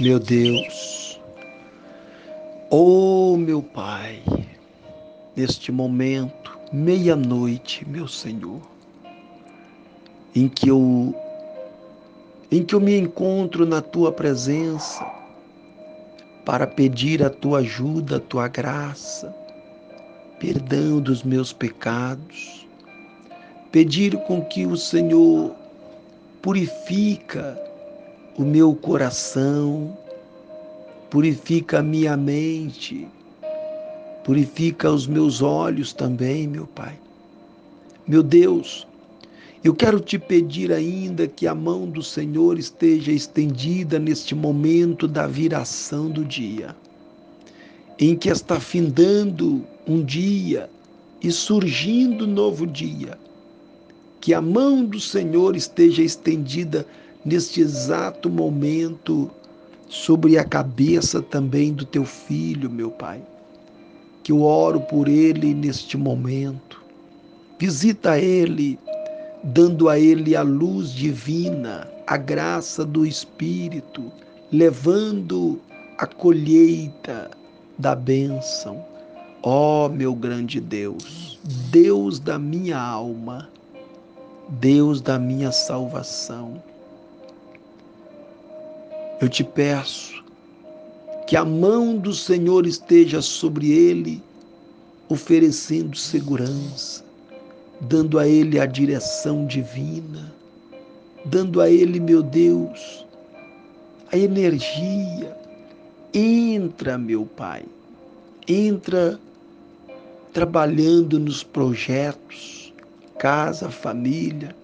Meu Deus, oh meu Pai, neste momento, meia-noite, meu Senhor, em que eu em que eu me encontro na tua presença para pedir a tua ajuda, a tua graça, perdão dos meus pecados, pedir com que o Senhor purifica o meu coração, purifica a minha mente, purifica os meus olhos também, meu Pai. Meu Deus, eu quero te pedir ainda que a mão do Senhor esteja estendida neste momento da viração do dia, em que está findando um dia e surgindo novo dia. Que a mão do Senhor esteja estendida neste exato momento sobre a cabeça também do teu filho, meu Pai. Que eu oro por ele neste momento. Visita ele dando a ele a luz divina, a graça do Espírito, levando a colheita da bênção. Ó oh, meu grande Deus, Deus da minha alma, Deus da minha salvação, eu te peço que a mão do Senhor esteja sobre ele, oferecendo segurança, dando a Ele a direção divina, dando a Ele, meu Deus, a energia. Entra, meu Pai, entra trabalhando nos projetos, casa, família,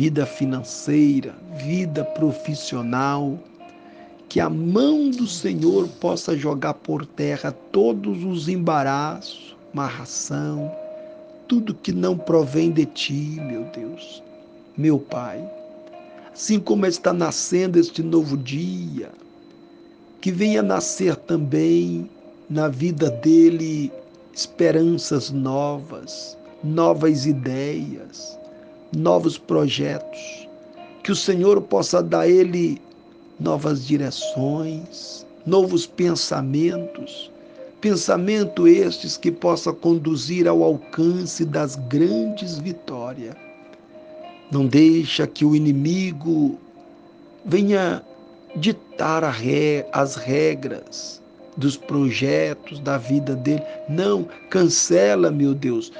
vida financeira, vida profissional, que a mão do Senhor possa jogar por terra todos os embaraços, marração, tudo que não provém de ti, meu Deus, meu Pai. Assim como está nascendo este novo dia, que venha nascer também na vida dele esperanças novas, novas ideias, novos projetos, que o Senhor possa dar a ele novas direções, novos pensamentos, Pensamento estes que possa conduzir ao alcance das grandes vitórias. Não deixa que o inimigo venha ditar as regras dos projetos da vida dele. Não, cancela, meu Deus,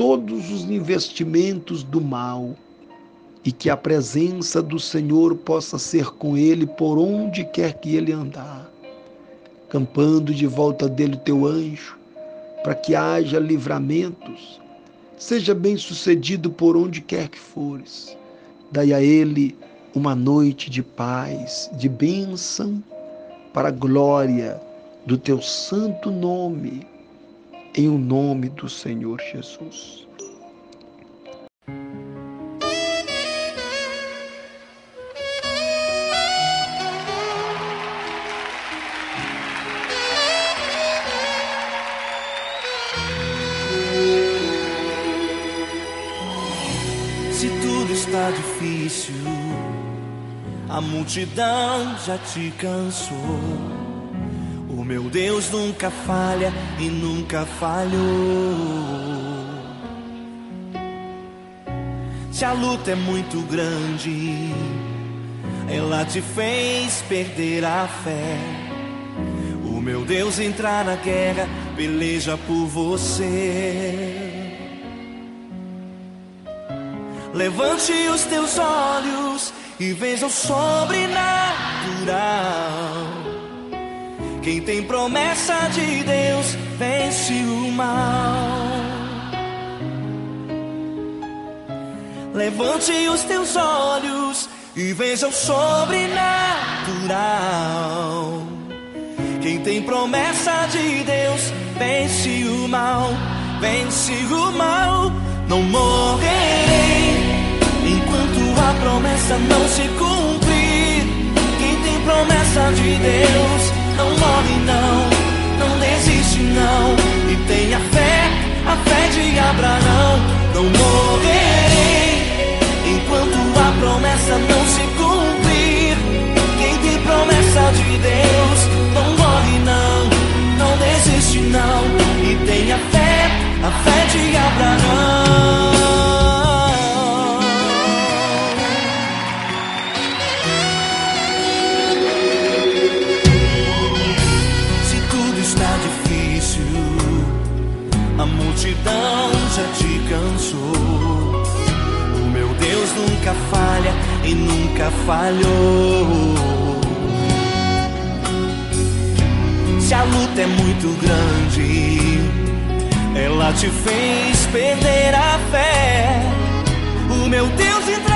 todos os investimentos do mal e que a presença do Senhor possa ser com ele por onde quer que ele andar campando de volta dele o teu anjo, para que haja livramentos. Seja bem sucedido por onde quer que fores. Dai a ele uma noite de paz, de bênção, para a glória do teu santo nome, em o nome do Senhor Jesus. está difícil, a multidão já te cansou. Meu Deus nunca falha e nunca falhou. Se a luta é muito grande, ela te fez perder a fé. O meu Deus entrar na guerra, peleja por você. Levante os teus olhos e veja o sobrenatural. Quem tem promessa de Deus vence o mal. Levante os teus olhos e veja o sobrenatural. Quem tem promessa de Deus vence o mal, vence o mal. Não morrerei enquanto a promessa não se cumprir. Quem tem promessa de Deus não morre, não, não desiste, não. E tenha fé, a fé de Abraão. Nunca falhou. Se a luta é muito grande, ela te fez perder a fé. O meu Deus entra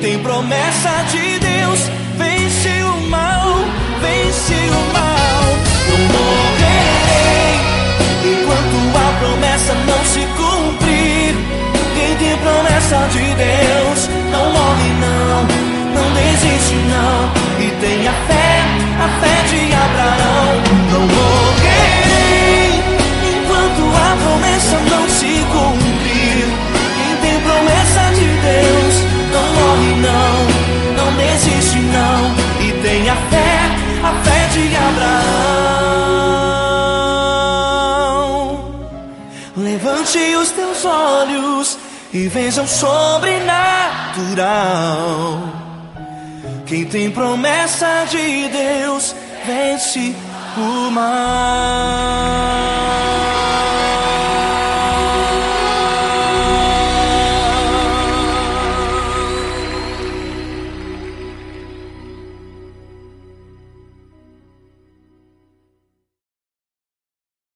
tem promessa de Deus vence o mal, vence o mal. Eu morrerei enquanto a promessa não se cumprir. Quem tem promessa de Levante os teus olhos e veja o sobrenatural. Quem tem promessa de Deus vence o mal.